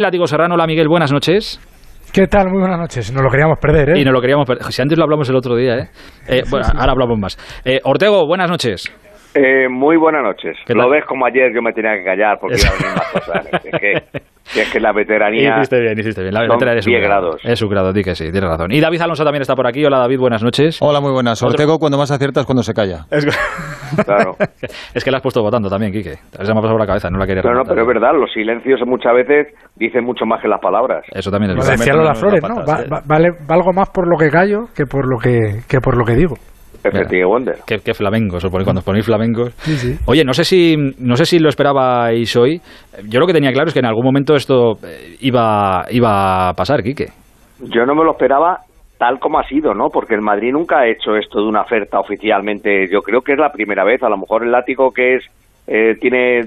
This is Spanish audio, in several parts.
Látigo Serrano, hola Miguel, buenas noches. ¿Qué tal? Muy buenas noches. Nos lo queríamos perder, ¿eh? Y no lo queríamos perder. Si antes lo hablamos el otro día, ¿eh? eh bueno, ahora hablamos más. Eh, Ortego, buenas noches. Eh, muy buenas noches. Lo ves como ayer yo me tenía que callar porque iba a más cosas. Es que, es que la veteranía. Hiciste bien, hiciste bien. La veteranía es 10 grados. Es su grado, di que sí, tienes razón. Y David Alonso también está por aquí. Hola David, buenas noches. Hola, muy buenas. Ortego, cuando más aciertas cuando se calla. Es... Claro. es que la has puesto votando también, Quique. Se me ha pasado por la cabeza, no la quería No, no, pero es verdad, los silencios muchas veces dicen mucho más que las palabras. Eso también es verdad. Decía las flores, ¿no? vale, valgo más por lo que callo que por lo que, que por lo que digo. Efectivamente. Wonder. Qué, qué flamencos, cuando os ponéis flamencos. Oye, no sé, si, no sé si lo esperabais hoy. Yo lo que tenía claro es que en algún momento esto eh, iba, iba a pasar, Quique. Yo no me lo esperaba tal como ha sido, ¿no? Porque el Madrid nunca ha hecho esto de una oferta oficialmente. Yo creo que es la primera vez. A lo mejor el látigo que es eh, tiene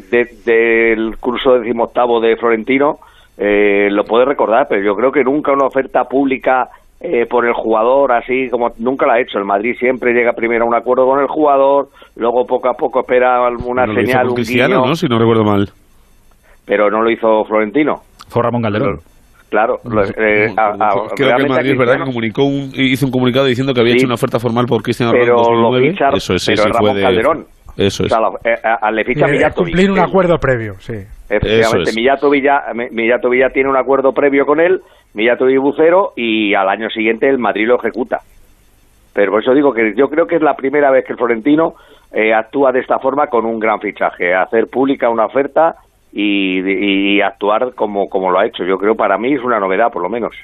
del curso decimoctavo de Florentino eh, lo puede recordar, pero yo creo que nunca una oferta pública eh, por el jugador, así como nunca lo ha hecho. El Madrid siempre llega primero a un acuerdo con el jugador, luego poco a poco espera una señal, un Cristiano, ¿no? Si no recuerdo mal. Pero no lo hizo Florentino. Fue Ramón Calderón. Claro. Eh, creo que el Madrid es verdad que comunicó un, hizo un comunicado diciendo que había hecho una oferta formal por Cristiano Ronaldo en Eso es, pero Ramón Calderón. Eso es. O le ficha Cumplir un acuerdo previo, sí. Efectivamente, Millato Villa, Millato Villa tiene un acuerdo previo con él Millato y Bucero y al año siguiente el Madrid lo ejecuta. Pero por eso digo que yo creo que es la primera vez que el Florentino eh, actúa de esta forma con un gran fichaje, hacer pública una oferta y, y actuar como, como lo ha hecho. Yo creo para mí es una novedad, por lo menos.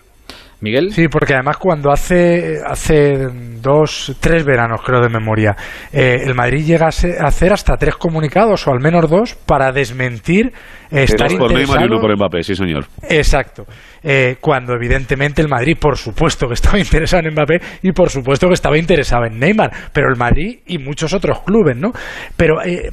Miguel. Sí, porque además cuando hace, hace dos, tres veranos, creo de memoria, eh, el Madrid llega a, hacer hasta tres comunicados, o al menos dos, para desmentir estar por Neymar y uno por Mbappé, sí señor. Exacto. Eh, cuando evidentemente el Madrid, por supuesto que estaba interesado en Mbappé y por supuesto que estaba interesado en Neymar, pero el Madrid y muchos otros clubes, ¿no? Pero eh,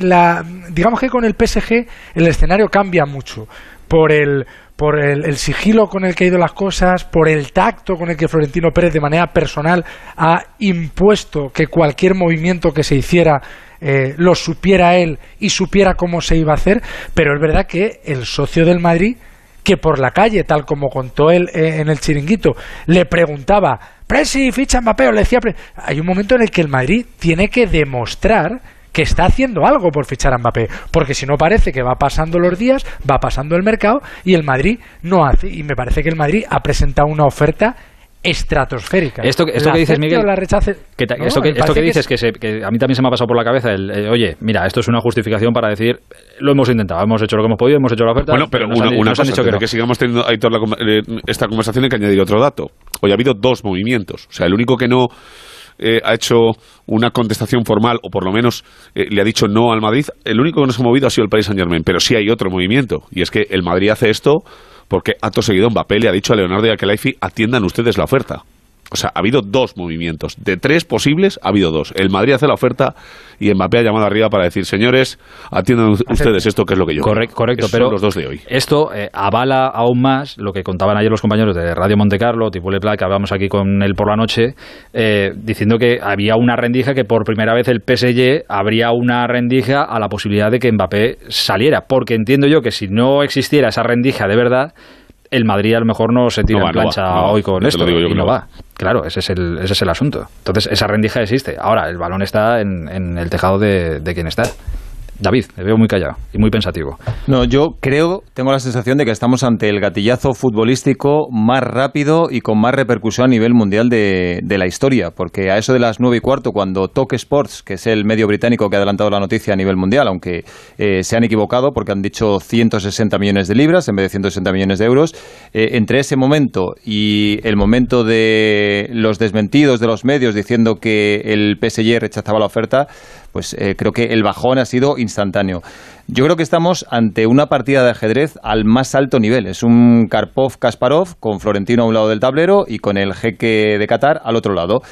la, digamos que con el PSG el escenario cambia mucho por el por el, sigilo con el que ha ido las cosas, por el tacto con el que Florentino Pérez de manera personal ha impuesto que cualquier movimiento que se hiciera eh, lo supiera él y supiera cómo se iba a hacer, pero es verdad que el socio del Madrid, que por la calle, tal como contó él eh, en el chiringuito, le preguntaba, Presi, ficha Mbappé, le decía, hay un momento en el que el Madrid tiene que demostrar que está haciendo algo por fichar a Mbappé, porque si no parece que va pasando los días, va pasando el mercado y el Madrid no hace. Y me parece que el Madrid ha presentado una oferta estratosférica. Esto, esto que dices, Miguel, la rechace, que, esto, que, esto que dices, que, a mí también se me ha pasado por la cabeza, el, eh, oye, mira, esto es una justificación para decir, lo hemos intentado, hemos hecho lo que hemos podido, hemos hecho la oferta. Bueno, pero una, una cosa, que, que, sigamos teniendo ahí toda eh, esta conversación hay que añadir otro dato. Hoy ha habido dos movimientos. O sea, el único que no eh, ha hecho una contestación formal o por lo menos eh, le ha dicho no al Madrid, el único que no se ha movido ha sido el Paris Saint Germain. Pero sí hay otro movimiento y es que el Madrid hace esto porque acto seguido Mbappé le ha dicho a Leonardo y a atiendan ustedes la oferta. O sea, ha habido dos movimientos. De tres posibles, ha habido dos. El Madrid hace la oferta y Mbappé ha llamado arriba para decir, señores, atiendan ustedes esto que es lo que yo Correcto, correcto pero los dos de hoy. Esto eh, avala aún más lo que contaban ayer los compañeros de Radio Monte Carlo, tipo Le que hablábamos aquí con él por la noche, eh, diciendo que había una rendija que por primera vez el PSG habría una rendija a la posibilidad de que Mbappé saliera. Porque entiendo yo que si no existiera esa rendija de verdad, el Madrid a lo mejor no se tira en plancha hoy con esto y no va. Claro, ese es, el, ese es el asunto. Entonces, esa rendija existe. Ahora, el balón está en, en el tejado de, de quien está. David, me veo muy callado y muy pensativo. No, yo creo, tengo la sensación de que estamos ante el gatillazo futbolístico más rápido y con más repercusión a nivel mundial de, la historia, porque a eso de las nueve y cuarto, cuando Talk Sports, que es el medio británico que ha adelantado la noticia a nivel mundial, aunque eh, se han equivocado porque han dicho 160 millones de libras en vez de 160 millones de euros, eh, entre ese momento y el momento de los desmentidos de los medios diciendo que el PSG rechazaba la oferta, pues eh, creo que el bajón ha sido instantáneo. Yo creo que estamos ante una partida de ajedrez al más alto nivel. Es un Karpov-Kasparov con Florentino a un lado del tablero y con el jeque de Qatar al otro lado.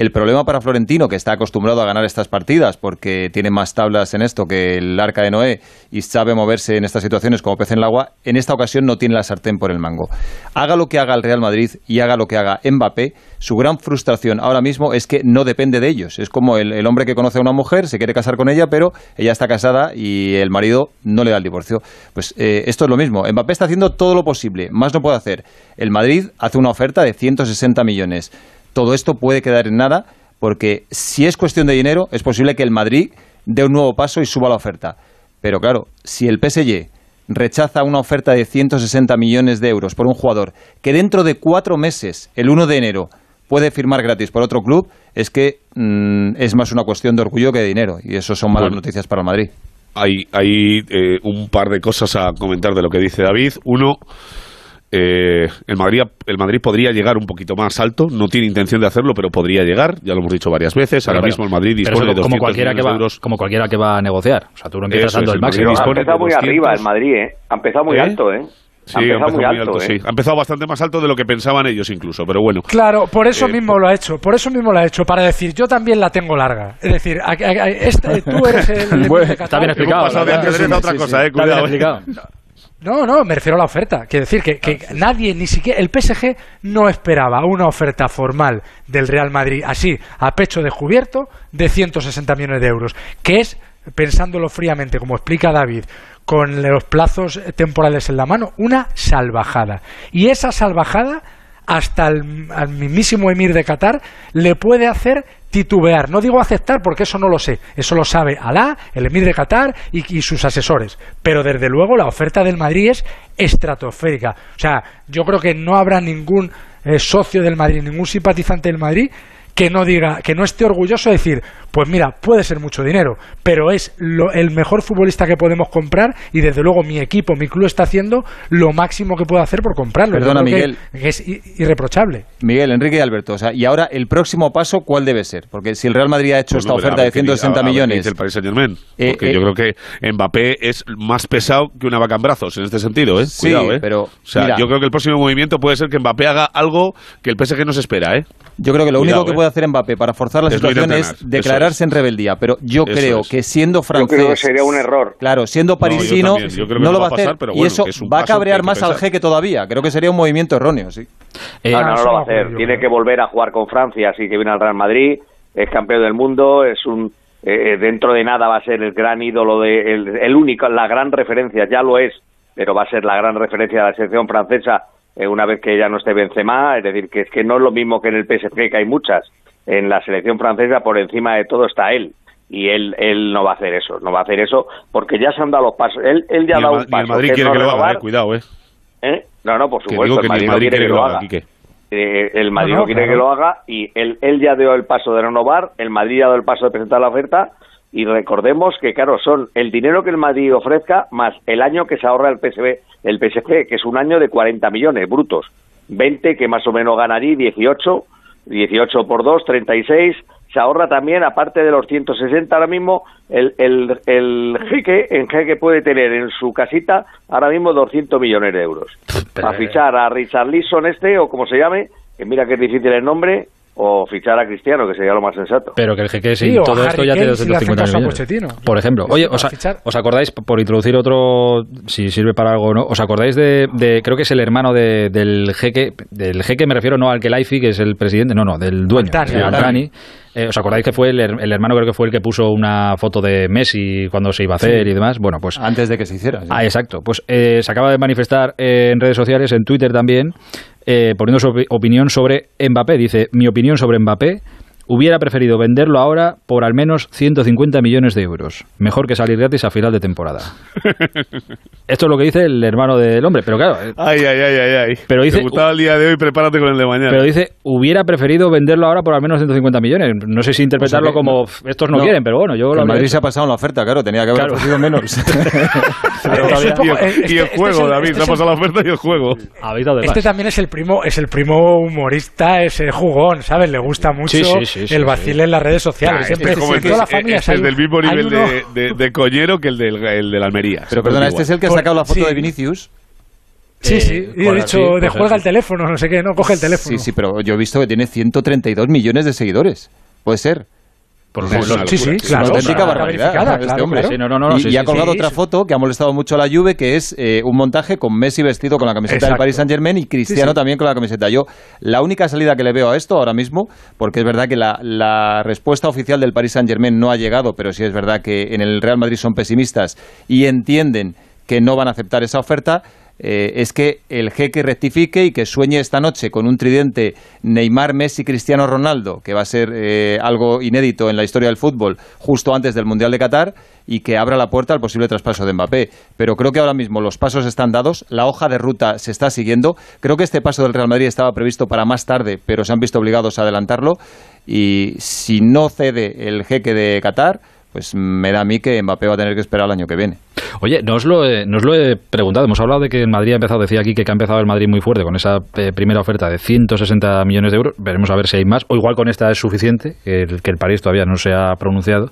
El problema para Florentino, que está acostumbrado a ganar estas partidas porque tiene más tablas en esto que el arca de Noé y sabe moverse en estas situaciones como pez en el agua, en esta ocasión no tiene la sartén por el mango. Haga lo que haga el Real Madrid y haga lo que haga Mbappé, su gran frustración ahora mismo es que no depende de ellos. Es como el, hombre que conoce a una mujer, se quiere casar con ella, pero ella está casada y el marido no le da el divorcio. Pues eh, esto es lo mismo. Mbappé está haciendo todo lo posible, más no puede hacer. El Madrid hace una oferta de 160 millones todo esto puede quedar en nada porque si es cuestión de dinero, es posible que el Madrid dé un nuevo paso y suba la oferta. Pero claro, si el PSG rechaza una oferta de 160 millones de euros por un jugador que dentro de cuatro meses, el 1 de enero, puede firmar gratis por otro club, es que mm, es más una cuestión de orgullo que de dinero. Y eso son malas noticias para el Madrid. Hay, hay eh, un par de cosas a comentar de lo que dice David. Uno, eh, el, Madrid, el Madrid podría llegar un poquito más alto, no tiene intención de hacerlo, pero podría llegar, ya lo hemos dicho varias veces. Ahora mismo el Madrid dispone de 200 como cualquiera que va, euros. Como cualquiera que va a negociar. O sea, tú no empiezas dando el, el máximo. Ha empezado muy arriba el Madrid, ¿eh? Ha empezado muy ¿Eh? alto, ¿eh? Sí, ha empezado, muy alto, ¿eh? sí. Ha empezado bastante más alto de lo que pensaban ellos incluso, pero bueno. Claro, por eso eh, mismo lo ha hecho, por eso mismo lo ha hecho, para decir, yo también la tengo larga. Es decir, este, tú eres el... Está bien explicado. Pasado de a otra cosa, eh, cuidado. No, no, me refiero a la oferta. Quiero decir que, que ah, nadie, ni siquiera el PSG, no esperaba una oferta formal del Real Madrid así, a pecho descubierto, de 160 millones de euros, que es, pensándolo fríamente, como explica David, con los plazos temporales en la mano, una salvajada. Y esa salvajada hasta el, al mismísimo emir de Qatar le puede hacer titubear. No digo aceptar porque eso no lo sé. Eso lo sabe Alá, el emir de Qatar y, sus asesores. Pero desde luego la oferta del Madrid es estratosférica. O sea, yo creo que no habrá ningún eh, socio del Madrid, ningún simpatizante del Madrid que no diga, que no esté orgulloso de decir, pues mira, puede ser mucho dinero, pero es el mejor futbolista que podemos comprar y desde luego mi equipo, mi club está haciendo lo máximo que puede hacer por comprarlo. Perdona, Miguel. es irreprochable. Miguel, Enrique y Alberto, o sea, y ahora el próximo paso, ¿cuál debe ser? Porque si el Real Madrid ha hecho pues esta oferta de 160 millones. el Paris Saint Germain. Eh, porque yo eh, creo que Mbappé es más pesado que una vaca en brazos en este sentido, ¿eh? Sí, Cuidado, ¿eh? pero. O sea, yo creo que el próximo movimiento puede ser que Mbappé haga algo que el PSG no se espera, ¿eh? Yo creo que lo único que puede hacer Mbappé para forzar la situación es declararse en rebeldía. Pero yo creo que siendo francés. Yo creo que sería un error. Claro, siendo parisino, no, lo va a hacer. y eso va a cabrear más al jeque todavía. Creo que sería un movimiento erróneo, sí. Eh, no, no, lo va a hacer. Tiene que volver a jugar con Francia, así que viene al Real Madrid. Es campeón del mundo, es un. Eh, dentro de nada va a ser el gran ídolo, de, el, único, la gran referencia, ya lo es, pero va a ser la gran referencia de la selección francesa eh, una vez que ya no esté Benzema, es decir, que es que no es lo mismo que en el PSG, que hay muchas. En la selección francesa, por encima de todo, está él. Y él, él no va a hacer eso, no va a hacer eso, porque ya se han dado los pasos. Él, él ya ha dado un paso. el Madrid quiere que lo haga, eh, cuidado, ¿eh? ¿eh? No, no, por supuesto, el Madrid, no quiere que lo haga. el Madrid no, quiere que lo haga y él, él ya dio el paso de renovar, el Madrid ya ha dado el paso de presentar la oferta y recordemos que, claro, son el dinero que el Madrid ofrezca más el año que se ahorra el PSV, el PSG, que es un año de 40 millones brutos. 20 que más o menos ganaría, 18, 18 por 2, 36. Se ahorra también, aparte de los 160 ahora mismo, el, el, el jeque, en jeque puede tener en su casita ahora mismo 200 millones de euros. A fichar a Richard Leeson este, o como se llame, que mira que es difícil el nombre, o fichar a Cristiano, que sería lo más sensato. Pero que el jeque sí, todo esto ya tiene 250 millones. Por ejemplo, oye, os, acordáis, por introducir otro, si sirve para algo o no, os acordáis de, creo que es el hermano del jeque, del jeque me refiero no al Kelaifi, que es el presidente, no, no, del dueño, Altani, eh, ¿Os acordáis que fue el, hermano, creo que fue el que puso una foto de Messi cuando se iba a hacer y demás? Bueno, pues. Antes de que se hiciera. Ah, exacto. Pues eh, se acaba de manifestar en redes sociales, en Twitter también, eh, poniendo su opinión sobre Mbappé. Dice: Mi opinión sobre Mbappé hubiera preferido venderlo ahora por al menos 150 millones de euros. Mejor que salir gratis a final de temporada. Esto es lo que dice el hermano del hombre, pero claro. Eh, ay, ay, ay, ay. ay. Pero dice, Te gustaba el día de hoy, prepárate con el de mañana. Pero dice, hubiera preferido venderlo ahora por al menos 150 millones. No sé si interpretarlo como estos no, quieren, pero bueno, yo lo. Madrid se ha pasado en la oferta, claro, tenía que haber ofrecido menos. y, el, juego, David, se ha pasado la oferta y el juego. Este también es el primo, es el primo humorista, ese jugón, ¿sabes? Le gusta mucho. Sí, sí, el vacile en las redes sociales. Siempre, es toda la familia es el del mismo nivel de, de, coñero que el del, el de la Almería. Pero perdona, este es el que ha sacado la foto de Vinicius. Sí, sí, y he dicho, de pues juega el teléfono, no sé qué, no, coge el teléfono. Sí, sí, pero yo he visto que tiene 132 millones de seguidores. Puede ser. Por sí, sí, claro. Una auténtica barbaridad este hombre. y, ha colgado otra foto que ha molestado mucho a la Juve, que es eh, un montaje con Messi vestido con la camiseta del Paris Saint Germain y Cristiano también con la camiseta. Yo, la única salida que le veo a esto ahora mismo, porque es verdad que la, la respuesta oficial del Paris Saint Germain no ha llegado, pero sí es verdad que en el Real Madrid son pesimistas y entienden que no van a aceptar esa oferta, eh, es que el jeque rectifique y que sueñe esta noche con un tridente Neymar, Messi, Cristiano Ronaldo, que va a ser eh, algo inédito en la historia del fútbol justo antes del Mundial de Qatar y que abra la puerta al posible traspaso de Mbappé. Pero creo que ahora mismo los pasos están dados, la hoja de ruta se está siguiendo. Creo que este paso del Real Madrid estaba previsto para más tarde, pero se han visto obligados a adelantarlo. Y si no cede el jeque de Qatar, pues me da a mí que Mbappé va a tener que esperar el año que viene. Oye, no os, lo he, lo he preguntado, hemos hablado de que el Madrid ha empezado, decía aquí que ha empezado el Madrid muy fuerte con esa eh, primera oferta de 160 millones de euros, veremos a ver si hay más, o igual con esta es suficiente, que el, París todavía no se ha pronunciado.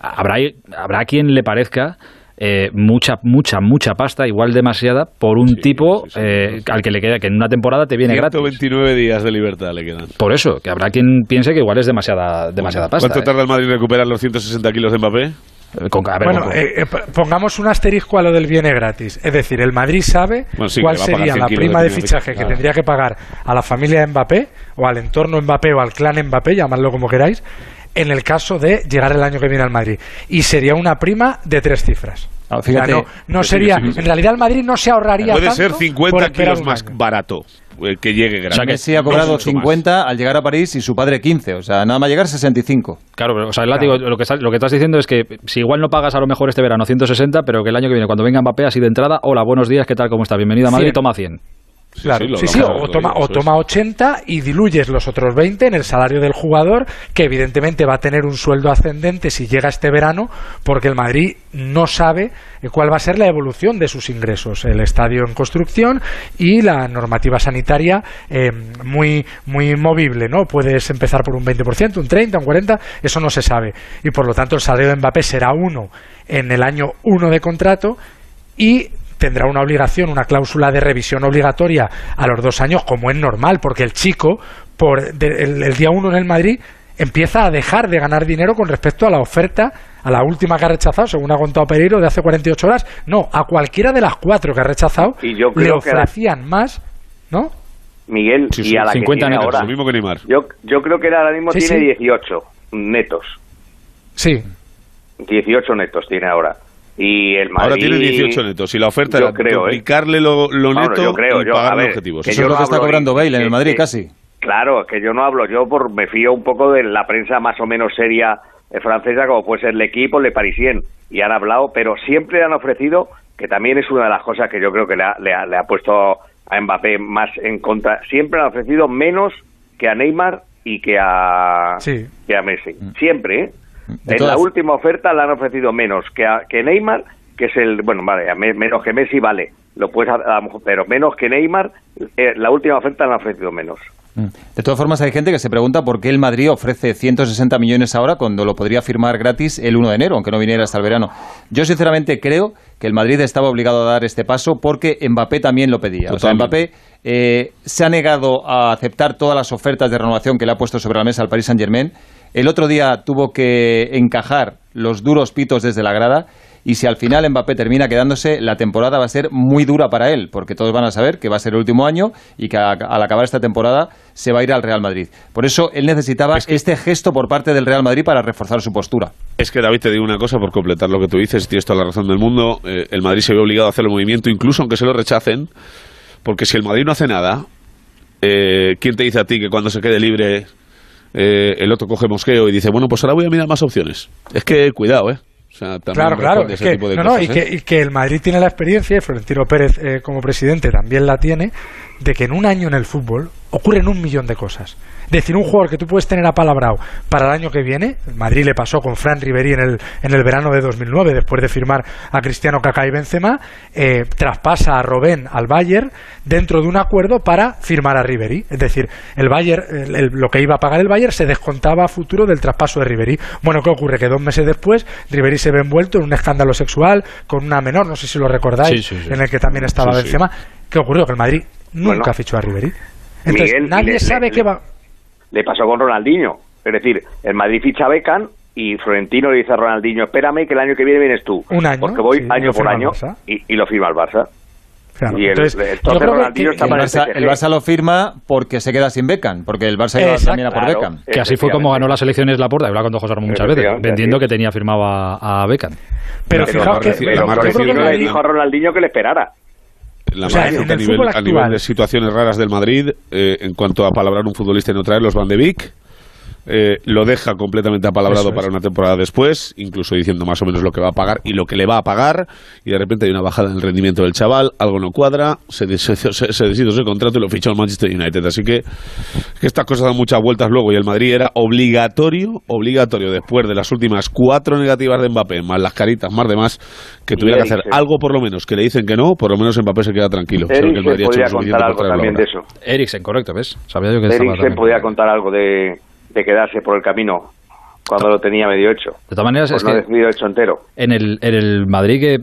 Habrá, habrá quien le parezca eh, mucha, mucha, mucha pasta, igual demasiada, por un tipo eh, al que le queda, que en una temporada te viene 129 gratis. días de libertad le quedan. Por eso, que habrá quien piense que igual es demasiada, demasiada pasta. ¿Cuánto tarda el Madrid en recuperar los 160 kilos de Mbappé? Eh, bueno, pongamos un asterisco a lo del viene gratis. Es decir, el Madrid sabe cuál sería la prima de fichaje que tendría que pagar a la familia de Mbappé, o al entorno Mbappé, o al clan Mbappé, llamadlo como queráis, en el caso de llegar el año que viene al Madrid. Y sería una prima de tres cifras. Ah, no, sería. En realidad, el Madrid no se ahorraría. Puede ser 50 kilos más barato eh, que llegue gratis. O sea, que sí ha cobrado 50 al llegar a París y su padre 15. O sea, nada más llegar 65. Claro, pero, o sea, lo, que, lo que estás diciendo es que si igual no pagas a lo mejor este verano 160, pero que el año que viene, cuando venga Mbappé, así de entrada, hola, buenos días, ¿qué tal? ¿Cómo está? Bienvenido a Madrid, toma 100. Claro, sí, sí, o, toma, o toma 80 y diluyes los otros 20 en el salario del jugador, que evidentemente va a tener un sueldo ascendente si llega este verano, porque el Madrid no sabe eh, cuál va a ser la evolución de sus ingresos. El estadio en construcción y la normativa sanitaria eh, muy, muy movible, ¿no? Puedes empezar por un 20%, un 30, un 40, eso no se sabe. Y por lo tanto el salario de Mbappé será uno en el año uno de contrato y tendrá una obligación, una cláusula de revisión obligatoria a los dos años, como es normal, porque el chico, por el, día uno en el Madrid, empieza a dejar de ganar dinero con respecto a la oferta, a la última que ha rechazado, según ha contado Pereiro, de hace 48 horas. No, a cualquiera de las cuatro que ha rechazado y yo le ofrecían más, ¿no? Miguel, y a la 50 que netos, ahora. Lo mismo que Neymar. Yo, yo creo que ahora mismo tiene 18 netos. Sí. 18 netos tiene ahora. Y el Madrid, Ahora tiene 18 netos y la oferta yo creo, ¿eh? lo, lo neto yo creo, y pagar los objetivos. Eso es lo que está cobrando Bale en el Madrid, casi. Claro, que yo no hablo, yo por, me fío un poco de la prensa más o menos seria eh, francesa, como puede ser el equipo, Le Parisien, y han hablado, pero siempre han ofrecido, que también es una de las cosas que yo creo que le ha, le ha, le ha puesto a Mbappé más en contra, siempre han ofrecido menos que a Neymar y que a, que a Messi. Mm. Siempre, ¿eh? En la última oferta le han ofrecido menos que, a, que Neymar, que es el, bueno, vale, menos que Messi, vale, lo puedes, pero menos que Neymar, eh, la última oferta le han ofrecido menos. Mm. De todas formas, hay gente que se pregunta por qué el Madrid ofrece 160 millones ahora cuando lo podría firmar gratis el 1 de enero, aunque no viniera hasta el verano. Yo, sinceramente, creo que el Madrid estaba obligado a dar este paso porque Mbappé también lo pedía. O sea, Mbappé eh, se ha negado a aceptar todas las ofertas de renovación que le ha puesto sobre la mesa al Paris Saint-Germain el otro día tuvo que encajar los duros pitos desde la grada y si al final Mbappé termina quedándose, la temporada va a ser muy dura para él, porque todos van a saber que va a ser el último año y que al acabar esta temporada se va a ir al Real Madrid. Por eso él necesitaba este gesto por parte del Real Madrid para reforzar su postura. Es que David, te digo una cosa por completar lo que tú dices, tienes toda la razón del mundo. Eh, el Madrid se ve obligado a hacer el movimiento, incluso aunque se lo rechacen, porque si el Madrid no hace nada, eh, ¿quién te dice a ti que cuando se quede libre eh, el otro coge mosqueo y dice, bueno, pues ahora voy a mirar más opciones. Es que cuidado, ¿eh? claro, claro, es que, no, y, ¿eh? que, y, que, el Madrid tiene la experiencia, y Florentino Pérez eh, como presidente también la tiene, de que en un año en el fútbol ocurren un millón de cosas decir un jugador que tú puedes tener apalabrado para el año que viene, Madrid le pasó con Fran Riveri en el, en el verano de 2009, después de firmar a Cristiano Kaká y Benzema, eh, traspasa a Robén al Bayern dentro de un acuerdo para firmar a Riveri. Es decir, el Bayern, lo que iba a pagar el Bayern se descontaba a futuro del traspaso de Riveri. Bueno, ¿qué ocurre? Que dos meses después Riveri se ve envuelto en un escándalo sexual con una menor, no sé si lo recordáis, en el que también estaba Benzema ¿Qué ocurrió? Que el Madrid nunca fichó a Ribery. Entonces, nadie sabe qué va... Le pasó con Ronaldinho. Es decir, el Madrid ficha a Beckham y Florentino le dice a Ronaldinho, espérame que el año que viene vienes tú. Un año. Porque voy año por año y, lo firma el Barça. y el, entonces, Ronaldinho está el, Barça, el Barça lo firma porque se queda sin Beckham, porque el Barça iba también a por Beckham. Que así fue como ganó las elecciones Laporta, he hablado con José Ramón muchas veces, vendiendo que tenía firmado a, a Beckham. Pero, fijaos que, le dijo a Ronaldinho que le esperara. La o sea, a, nivel, a nivel de situaciones raras del Madrid, eh, en cuanto a palabrar un futbolista y no traer los Van de Beek, eh, lo deja completamente apalabrado para una temporada después, incluso diciendo más o menos lo que va a pagar y lo que le va a pagar, y de repente hay una bajada en el rendimiento del chaval, algo no cuadra, se, se, se, decide ese contrato y lo ficha el Manchester United. Así que, que estas cosas dan muchas vueltas luego, y el Madrid era obligatorio, obligatorio, después de las últimas cuatro negativas de Mbappé, más las caritas, más demás, que tuviera que hacer algo por lo menos, que le dicen que no, por lo menos Mbappé se queda tranquilo. Eriksen podía contar algo también de eso. Eriksen, correcto, ¿ves? Sabía yo que Eriksen podía contar algo de de quedarse por el camino cuando lo tenía medio hecho. De todas maneras, es que medio hecho entero. En el, en el Madrid, que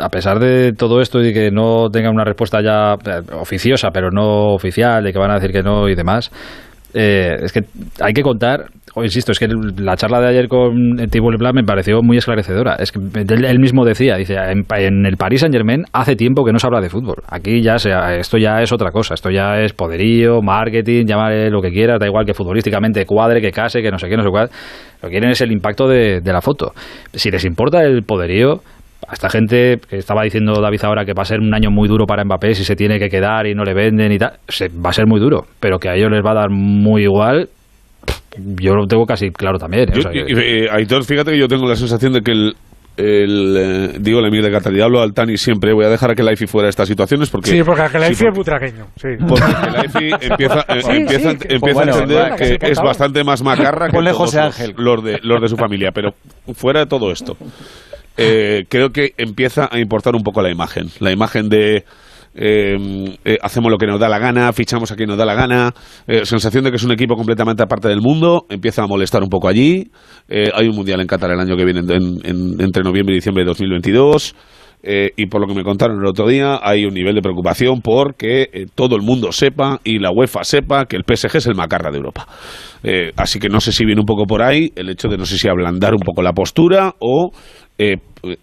a pesar de todo esto y que no tenga una respuesta ya eh, oficiosa, pero no oficial, de que van a decir que no y demás, eh, es que hay que contar o insisto, es que la charla de ayer con Thibaut Leblanc me pareció muy esclarecedora. Es que él, mismo decía, dice, en, el Paris Saint Germain hace tiempo que no se habla de fútbol. Aquí ya sea, esto ya es otra cosa, esto ya es poderío, marketing, llámale lo que quieras, da igual que futbolísticamente cuadre, que case, que no sé qué, no sé cuál. Lo que quieren es el impacto de, la foto. Si les importa el poderío, esta gente que estaba diciendo David ahora que va a ser un año muy duro para Mbappé si se tiene que quedar y no le venden y tal, va a ser muy duro, pero que a ellos les va a dar muy igual yo lo tengo casi claro también. ¿eh? Aitor, fíjate que yo tengo la sensación de que el, el eh, digo el emir de Qatar y hablo al Tani siempre voy a dejar a que Laifi fuera de estas situaciones porque sí porque el Laifi es butraqueño sí. porque Laifi empieza, eh, empieza, empieza a entender que, es bastante más macarra que todos Ángel. Los, de, los de su familia pero fuera de todo esto creo que empieza a importar un poco la imagen la imagen de Em, eh, hacemos lo que nos da la gana, fichamos a quien nos da la gana, eh, sensación de que es un equipo completamente aparte del mundo, empieza a molestar un poco allí, eh, hay un mundial en Qatar el año que viene entre noviembre y diciembre de 2022. y por lo que me contaron el otro día, hay un nivel de preocupación porque todo el mundo sepa y la UEFA sepa que el PSG es el macarra de Europa. así que no sé si viene un poco por ahí el hecho de no sé si ablandar un poco la postura o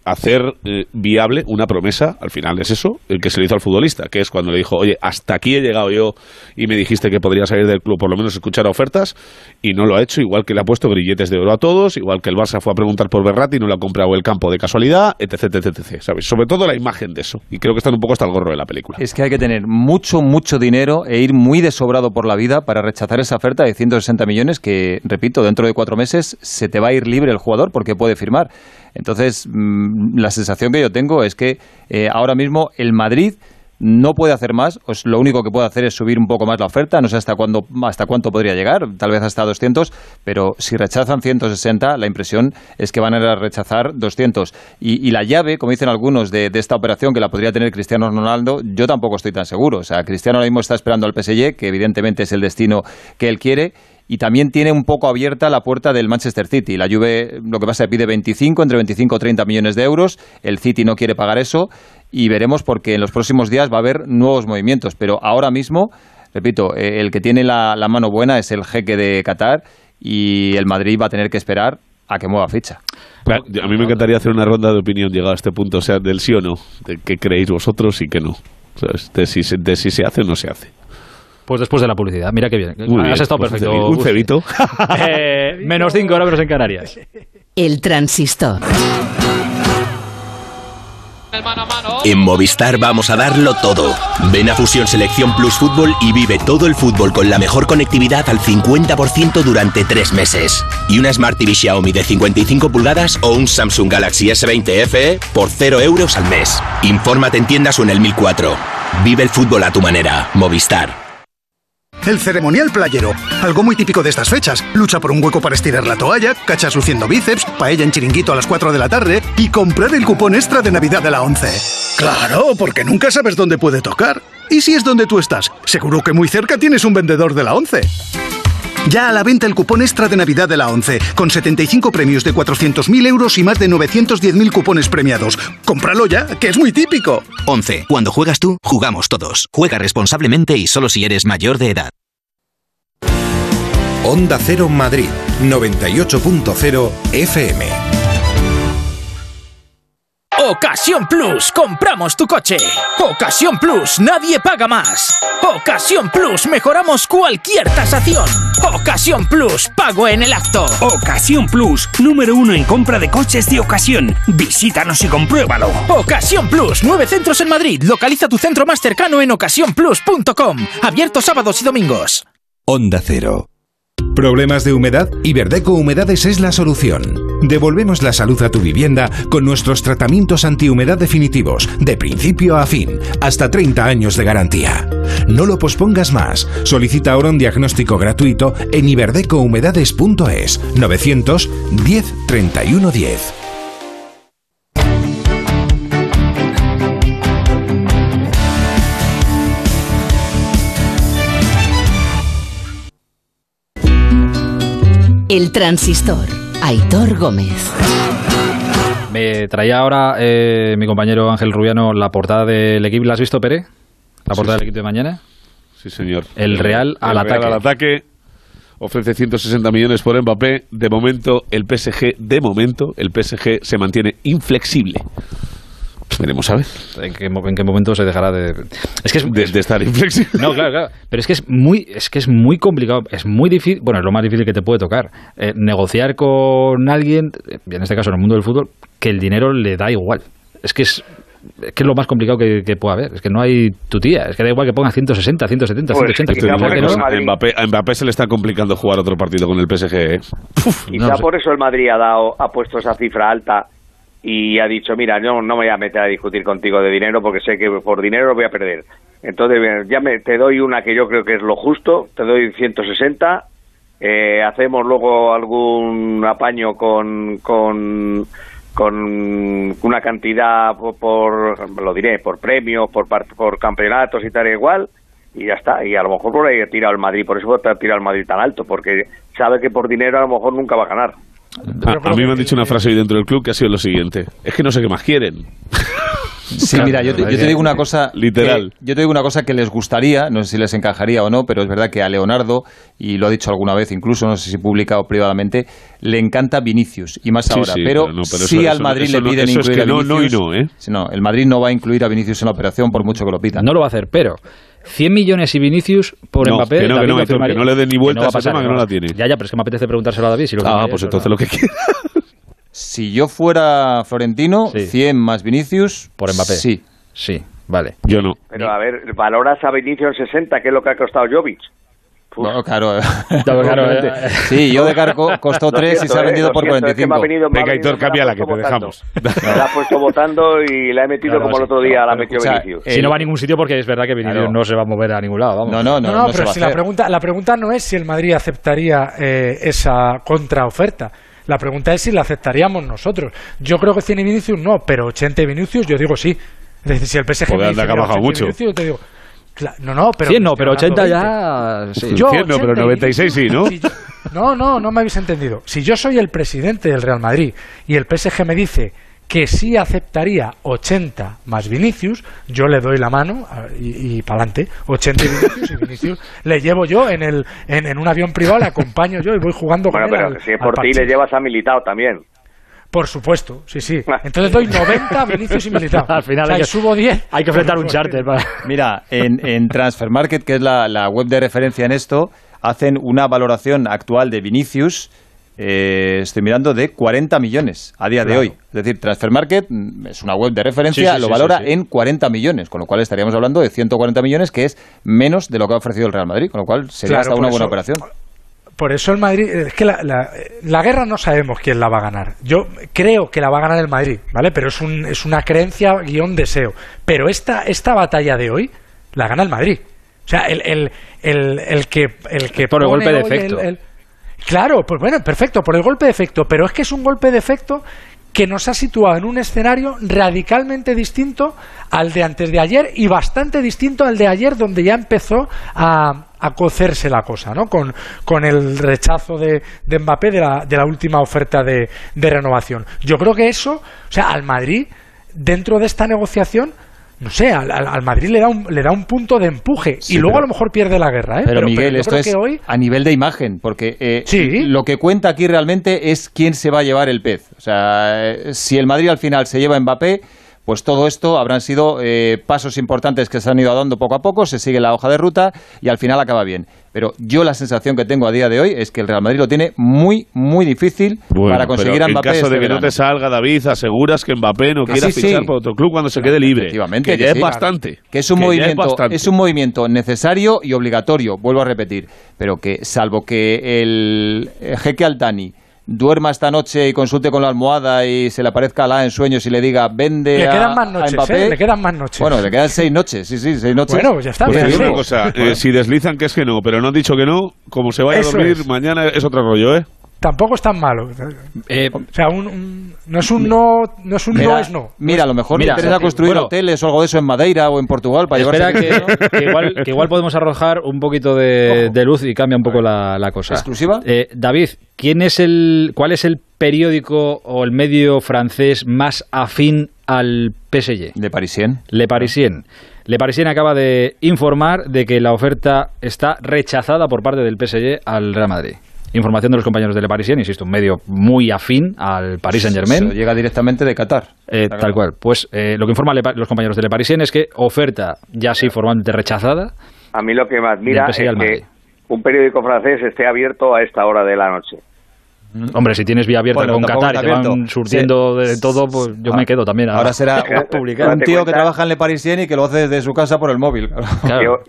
hacer eh, viable una promesa, al final es eso, el que se le hizo al futbolista, que es cuando le dijo, oye, hasta aquí he llegado yo y me dijiste que podría salir del club, por lo menos escuchar ofertas, y no lo ha hecho, igual que le ha puesto grilletes de oro a todos, igual que el Barça fue a preguntar por Berratti y no le ha comprado el campo de casualidad, etc, etc, etc, ¿sabes? Sobre todo la imagen de eso, y creo que están un poco hasta el gorro de la película. Es que hay que tener mucho, mucho dinero e ir muy desobrado por la vida para rechazar esa oferta de 160 millones que, repito, dentro de cuatro meses se te va a ir libre el jugador porque puede firmar. Entonces, mm, la sensación que yo tengo es que eh, ahora mismo el Madrid no puede hacer más, pues lo único que puede hacer es subir un poco más la oferta, no sé hasta cuándo, hasta cuánto podría llegar, tal vez hasta 200, pero si rechazan 160, la impresión es que van a rechazar 200. Y, la llave, como dicen algunos, de, de, esta operación que la podría tener Cristiano Ronaldo, yo tampoco estoy tan seguro. O sea, Cristiano ahora mismo está esperando al PSG, que evidentemente es el destino que él quiere, y también tiene un poco abierta la puerta del Manchester City. La Juve lo que pasa es que pide 25, entre 25 y 30 millones de euros, el City no quiere pagar eso y veremos porque en los próximos días va a haber nuevos movimientos, pero ahora mismo, repito, eh, el que tiene la, mano buena es el jeque de Qatar y el Madrid va a tener que esperar a que mueva ficha. A mí me encantaría hacer una ronda de opinión llegado a este punto, o sea, del sí o no, de qué creéis vosotros y qué no, de si, de si se hace o no se hace. Pues después de la publicidad. Mira qué bien. Has estado pues perfecto. Un cebito. eh, menos 5 horas en Canarias. El transistor. En Movistar vamos a darlo todo. Ven a Fusión Selección Plus Fútbol y vive todo el fútbol con la mejor conectividad al 50% durante tres meses. Y una Smart TV Xiaomi de 55 pulgadas o un Samsung Galaxy S20 FE por 0 euros al mes. Infórmate en tiendas o en el 1004. Vive el fútbol a tu manera. Movistar. El ceremonial playero, algo muy típico de estas fechas. Lucha por un hueco para estirar la toalla, cachas luciendo bíceps, paella en chiringuito a las 4 de la tarde y comprar el cupón extra de Navidad de la 11. Claro, porque nunca sabes dónde puede tocar. ¿Y si es donde tú estás? Seguro que muy cerca tienes un vendedor de la 11. Ya a la venta el cupón extra de Navidad de la 11, con 75 premios de 400.000 euros y más de 910.000 cupones premiados. ¡Cómpralo ya, que es muy típico! 11. Cuando juegas tú, jugamos todos. Juega responsablemente y solo si eres mayor de edad. Onda Cero Madrid, 98.0 FM. Ocasión Plus, compramos tu coche. Ocasión Plus, nadie paga más. Ocasión Plus, mejoramos cualquier tasación. Ocasión Plus, pago en el acto. Ocasión Plus, número uno en compra de coches de ocasión. Visítanos y compruébalo. Ocasión Plus, nueve centros en Madrid. Localiza tu centro más cercano en ocasiónplus.com. Abierto sábados y domingos. Onda Cero. ¿Problemas de humedad? Iberdeco Humedades es la solución. Devolvemos la salud a tu vivienda con nuestros tratamientos antihumedad definitivos, de principio a fin, hasta 30 años de garantía. No lo pospongas más. Solicita ahora un diagnóstico gratuito en iberdecohumedades.es 910 31 10. El transistor. Aitor Gómez. Me traía ahora eh, mi compañero Ángel Rubiano la portada del equipo. ¿La has visto, Pere? La portada del equipo de mañana. Sí, señor. El Real al el ataque. Real al ataque. Ofrece 160 millones por Mbappé. De momento, el PSG, de momento, el PSG se mantiene inflexible. Veremos a ver. ¿En qué, en qué momento se dejará de.? Es que es. De, de estar inflexible. No, claro, claro. Pero es que es muy, es que es muy complicado, es muy difícil, bueno, es lo más difícil que te puede tocar. eh, negociar con alguien, eh, en este caso en el mundo del fútbol, que el dinero le da igual. Es que es, es que es lo más complicado que, que pueda haber. Es que no hay tu tía. Es que da igual que pongas 160, 170, Pues, 180. quizá que por no- A Mbappé, a Mbappé se le está complicando jugar otro partido con el PSG. ¿eh? Quizá no sé. por eso el Madrid ha dado ha puesto esa cifra alta y ha dicho, mira, yo no me voy a meter a discutir contigo de dinero porque sé que por dinero voy a perder. Entonces, ya me, te doy una que yo creo que es lo justo, te doy 160, eh, hacemos luego algún apaño con, con, una cantidad por, por- lo diré, por premios, por, por campeonatos y tal igual, y ya está. Y a lo mejor por ahí ha tirado el Madrid, por eso ha tirado el Madrid tan alto, porque sabe que por dinero a lo mejor nunca va a ganar. A, a mí me han dicho una frase hoy dentro del club que ha sido lo siguiente. Es que no sé qué más quieren. Sí, mira, yo te, yo te digo una cosa. Literal. que- yo te digo una cosa que les gustaría, no sé si les encajaría o no, pero es verdad que a Leonardo, y lo ha dicho alguna vez incluso, no sé si publicado privadamente, le encanta Vinicius, y más Sí, ahora. sí, pero, pero no, pero sí eso- al Madrid eso le no- piden es incluir que a no, no y Vinicius. no, ¿eh? No, el Madrid no va a incluir a Vinicius en la operación por mucho que lo pidan. No lo va a hacer, pero 100 millones y Vinicius por No, Mbappé. que no, que no, firmaría. que no le dé ni vuelta a ese pasar, tema, que no la tiene. Ya, ya, pero es que me apetece preguntárselo a David. Si lo Ah, quiere, pues entonces no. lo que quiera. Si yo fuera Florentino, Sí. 100 más Vinicius. Por Mbappé. Sí. Sí, vale. Yo no. Pero a ver, valoras a Vinicius en 60, que es lo que ha costado Jovic. Uf. No, claro. claro, Obviamente. eh. Sí, yo de cargo costó Lo 3 y se ha eh, vendido por siento, es que 45. venido- Venga, Aitor, me la que te votando. dejamos. Me la ha puesto votando y la he metido Claro, como el otro día la Pero metió escucha, Vinicius. eh, Si no va a ningún sitio porque es verdad que Vinicius Claro. no se va a mover a ningún lado. Vamos. No, no, no. No, no, no se pero si la pregunta, la pregunta no es si el Madrid aceptaría eh, esa contraoferta. La pregunta es si la aceptaríamos nosotros. Yo creo que 100 y Vinicius no, pero 80 y Vinicius yo digo sí. Es decir, si el PSG Joder, me anda dice, que ha bajado 80 y mucho. Vinicius, yo te digo, no, no, pero 100 no, pero 80 hablando 20. ya. Sí. Yo 100 no, pero 80 y 96 sí, ¿no? Si yo- no, no, no me habéis entendido. Si yo soy el presidente del Real Madrid y el PSG me dice que sí aceptaría 80 más Vinicius, yo le doy la mano y, y para adelante. 80 y Vinicius y Vinicius le llevo yo en, el, en, en un avión privado, le acompaño yo y voy jugando Bueno, con él pero al- si es por ti le llevas a Militao también. Por supuesto, sí, sí. Entonces doy 90 Vinicius y Militao. Al final O sea, hay que- subo 10. Hay que enfrentar un charter. para- Mira, en, en Transfer Market, que es la, la web de referencia en esto, hacen una valoración actual de Vinicius, eh, estoy mirando, de 40 millones a día de hoy. Es decir, Transfer Market mm, es una web de referencia, Sí, sí, lo sí, valora sí, sí. en 40 millones, con lo cual estaríamos hablando de 140 millones, que es menos de lo que ha ofrecido el Real Madrid, con lo cual sería Claro, hasta una buena eso- operación. Por eso el Madrid, es que la, la- la guerra no sabemos quién la va a ganar. Yo creo que la va a ganar el Madrid, ¿vale? Pero es, un, es una creencia guion deseo. Pero esta, esta batalla de hoy la gana el Madrid. O sea, el, el, el, el que, el que Por el golpe de efecto. Claro, pues bueno, perfecto, por el golpe de efecto. Pero es que es un golpe de efecto que nos ha situado en un escenario radicalmente distinto al de antes de ayer y bastante distinto al de ayer, donde ya empezó a, a cocerse la cosa, ¿no? Con, con el rechazo de, de Mbappé de la, de la última oferta de, de renovación. Yo creo que eso, o sea, al Madrid, dentro de esta negociación, no sé, al, al- Madrid le da un, le da un punto de empuje y luego pero- a lo mejor pierde la guerra, ¿eh? Pero, Miguel, yo esto creo es que hoy a nivel de imagen, porque eh, lo que cuenta aquí realmente es quién se va a llevar el pez. O sea, eh, si el Madrid al final se lleva a Mbappé, pues todo esto habrán sido eh, pasos importantes que se han ido dando poco a poco, se sigue la hoja de ruta y al final acaba bien. Pero yo la sensación que tengo a día de hoy es que el Real Madrid lo tiene muy, muy difícil Bueno, para conseguir a Mbappé En caso este de que no te salga, David, aseguras que Mbappé no quiera sí, fichar sí. por otro club cuando se quede libre. Efectivamente, que que ya sí. es bastante. Que es un Que movimiento, es un movimiento necesario y obligatorio, vuelvo a repetir, pero que salvo que el jeque Altani duerma esta noche y consulte con la almohada y se le aparezca Alá en sueños y le diga vende le a, quedan más a noches, Mbappé", ¿eh? Le quedan más noches. Bueno, le quedan seis noches, sí, sí, seis noches. Bueno, pues ya está, Pues bien, sí. una cosa, eh, si deslizan que es que no, pero no han dicho que no, como se vaya Eso a dormir, es. mañana es otro rollo, ¿eh? Tampoco es tan malo. Eh, o sea, un, un- no es un no, no es un Mira, no es no. Mira, a lo mejor Mira, le interesa construir bueno. hoteles o algo de eso en Madeira o en Portugal para Espera que, que igual, que igual podemos arrojar un poquito de, de luz y cambia un poco la, la cosa. ¿Exclusiva? Eh, David, ¿quién es el, ¿cuál es el periódico o el medio francés más afín al PSG? Le Parisien. Le Parisien. Le Parisien acaba de informar de que la oferta está rechazada por parte del PSG al Real Madrid. Información de los compañeros de Le Parisien, insisto, un medio muy afín al Paris Saint Se Germain. lo llega directamente de Qatar. Eh, tal cual. Pues eh, lo que informan los compañeros de Le Parisien es que oferta ya sí formalmente rechazada. A mí lo que me admira es Madrid. que un periódico francés esté abierto a esta hora de la noche. Hombre, si tienes vía abierta Bueno, con Qatar y te van surtiendo de todo, pues yo me quedo también. Ahora será a publicar. un tío que trabaja en Le Parisien y que lo hace desde su casa por el móvil. Claro.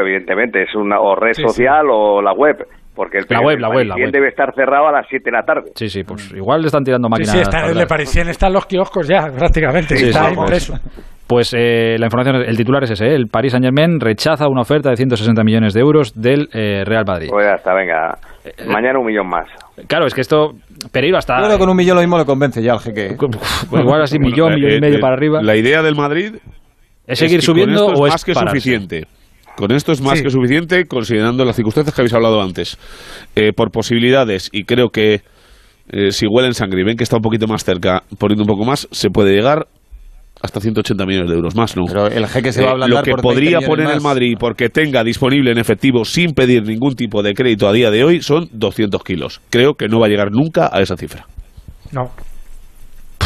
Evidentemente, es una o red Sí, sí. social o la web. Porque el La web, la web, la web. debe estar cerrado a las 7 de la tarde. Sí, sí, pues igual le están tirando Sí, máquinas. sí, está, en Le. Parisien están los kioscos ya, prácticamente. Sí, está sí, impreso. Pues eh, la información, el titular es ese, ¿eh? el Paris Saint Germain rechaza una oferta de 160 millones de euros del eh, Real Madrid. Pues ya está, venga. Eh, Mañana un millón más. Claro, es que esto, Pereiro hasta... Yo creo que con un millón lo mismo le convence ya al jeque. Pues igual así, millón, millón y medio para arriba. La idea del Madrid ¿Es seguir que con subiendo esto o es más que pararse? suficiente? Con esto es más Sí. que suficiente, considerando las circunstancias que habéis hablado antes. Eh, por posibilidades, y creo que eh, si huelen sangre y ven que está un poquito más cerca, poniendo un poco más, se puede llegar hasta 180 millones de euros más, ¿no? Pero el jeque se va a Eh, Lo que por 20 podría poner el. Madrid porque tenga disponible en efectivo sin pedir ningún tipo de crédito a día de hoy son 200 kilos. Creo que no va a llegar nunca a esa cifra. No,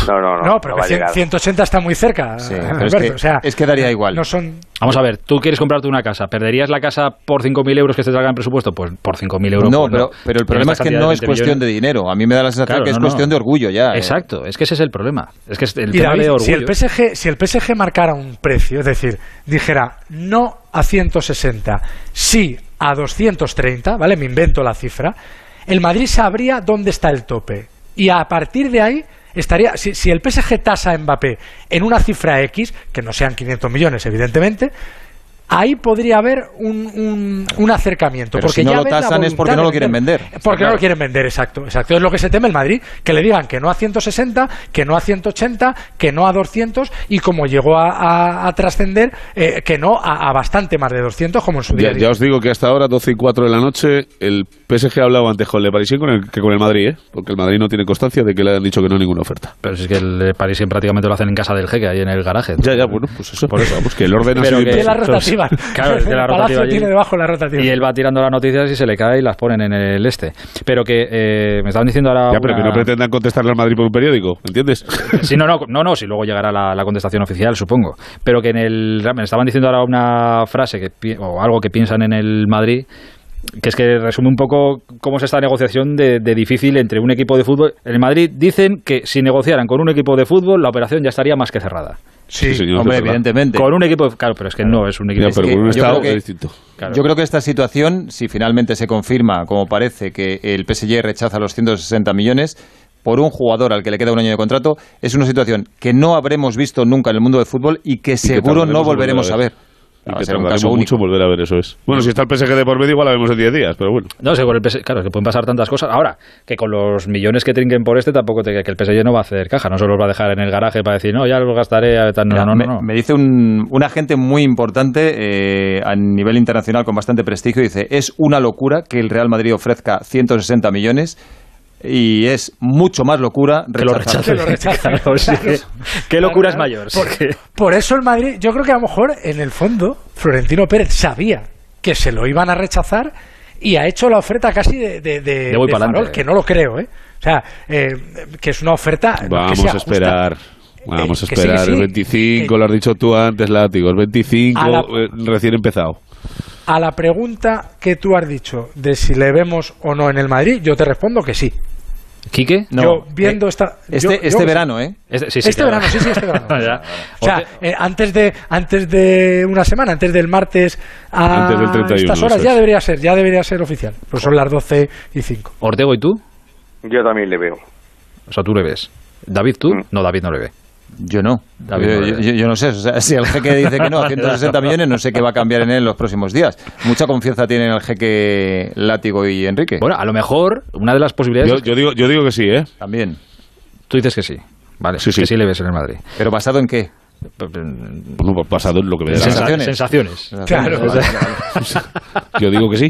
No, no, no. no, pero va que a 100 llegar. 180 está muy cerca. Sí, Alberto, pero es que, o sea, es que daría igual. no son. Vamos a ver, tú quieres comprarte una casa, ¿perderías la casa por 5.000 euros que te salga en presupuesto? Pues por 5.000 euros. no, pues pero, pero el problema es que no es cuestión de dinero. A mí me da la sensación Claro, que es no, no. cuestión de orgullo ya. eh. Exacto, es que ese es el problema. Es que es el Y tema David, de orgullo. si el PSG, si el PSG marcara un precio, es decir, dijera no a 160, sí a 230, ¿vale? Me invento la cifra. El Madrid sabría dónde está el tope. Y a partir de ahí estaría si, si el PSG tasa a Mbappé en una cifra X, que no sean 500 millones, evidentemente, ahí podría haber un, un, un acercamiento. Pero porque si no ya lo tasan es porque no de lo quieren vender. Porque no lo quieren vender, exacto. Exacto. Es lo que se teme el Madrid, que le digan que no a 160, que no a 180, que no a 200 y como llegó a, a- a trascender, eh, que no a, a bastante más de 200 como en su día. Ya, ya os digo que hasta ahora, 12 y 4 de la noche, el PSG ha hablado antes con el Parisien con el, que con el Madrid, ¿eh? porque el Madrid no tiene constancia de que le hayan dicho que no a ninguna oferta. Pero si es que el Paris prácticamente lo hacen en casa del jeque, ahí en el garaje. Ya, ya, bueno, pues eso. Por eso, que el orden ha Pero sido que- Tiene la inverso. rotativa. Claro, tiene la rotativa allí. tiene debajo la rotativa. Y él va tirando las noticias y se le cae y las ponen en el este. Pero que eh, me estaban diciendo ahora. Ya, pero que no pretendan contestarle al Madrid por un periódico, ¿entiendes? Sí, no, no, no, no, si luego llegará la, la contestación oficial, supongo. Pero que en el. Me estaban diciendo ahora una frase que, o algo que piensan en el Madrid, que es que resume un poco cómo es esta negociación de, de difícil entre un equipo de fútbol. En el Madrid dicen que si negociaran con un equipo de fútbol, la operación ya estaría más que cerrada. Sí, señor, Hombre, evidentemente. Con un equipo de. Claro, pero es que no es un equipo Ya, pero que con un yo Estado creo que- es distinto. Claro. Yo creo que esta situación, si finalmente se confirma, como parece, que el PSG rechaza los 160 millones por un jugador al que le queda un año de contrato, es una situación que no habremos visto nunca en el mundo del fútbol y que seguro no volveremos a ver. Y que tardaremos mucho en volver a ver eso es. Bueno, si está el PSG de por medio, igual la vemos en 10 días, pero bueno. No sé, con el PS claro, que pueden pasar tantas cosas. Ahora, que con los millones que trinquen por este, tampoco te, que el PSG no va a hacer caja, no se los va a dejar en el garaje para decir, no, ya los gastaré. a tal". No, Mira, no, no, me, no. me dice un, un agente muy importante eh, a nivel internacional con bastante prestigio, dice, es una locura que el Real Madrid ofrezca 160 millones y es mucho más locura Que lo rechazar. Que lo rechace. Claro, sí. Claro. Qué locura es Claro, mayor. Por, sí que- por eso el Madrid, yo creo que a lo mejor en el fondo Florentino Pérez sabía que se lo iban a rechazar y ha hecho la oferta casi de, de, de- De farol, que no lo creo, ¿eh? O sea, eh, que es una oferta que Vamos sea a justa. esperar. Vamos a esperar. sí. El 25, lo has dicho tú antes, Látigo. El 25, A la- eh, recién empezado. A la pregunta que tú has dicho de si le vemos o no en el Madrid, yo te respondo que sí. ¿Quique? No, yo viendo eh, esta... Este, yo- este yo- verano, ¿eh? Este, sí, sí, este verano, sí, sí, este verano. Ya. O sea, eh, antes de antes de una semana, antes del martes a Antes del 31, estas horas ya debería ser, ya debería ser oficial. Pues son las 12 y 5. Ortego, ¿y tú? Yo también le veo. O sea, tú le ves. ¿David, tú? Mm. No, David no le ve. Yo no. David yo, yo- yo no sé. O sea, si el jeque dice que no, 160 millones, no sé qué va a cambiar en él en los próximos días. Mucha confianza tienen el jeque Látigo y Enrique. Bueno, a lo mejor una de las posibilidades Yo, yo digo, yo digo que sí, ¿eh? También. tú dices que sí. Vale, Sí, sí. que sí le ves en el Madrid. ¿Pero basado en qué? Bueno, pues basado en lo que me dé la Sensaciones. Sensaciones. Claro. Yo digo que sí.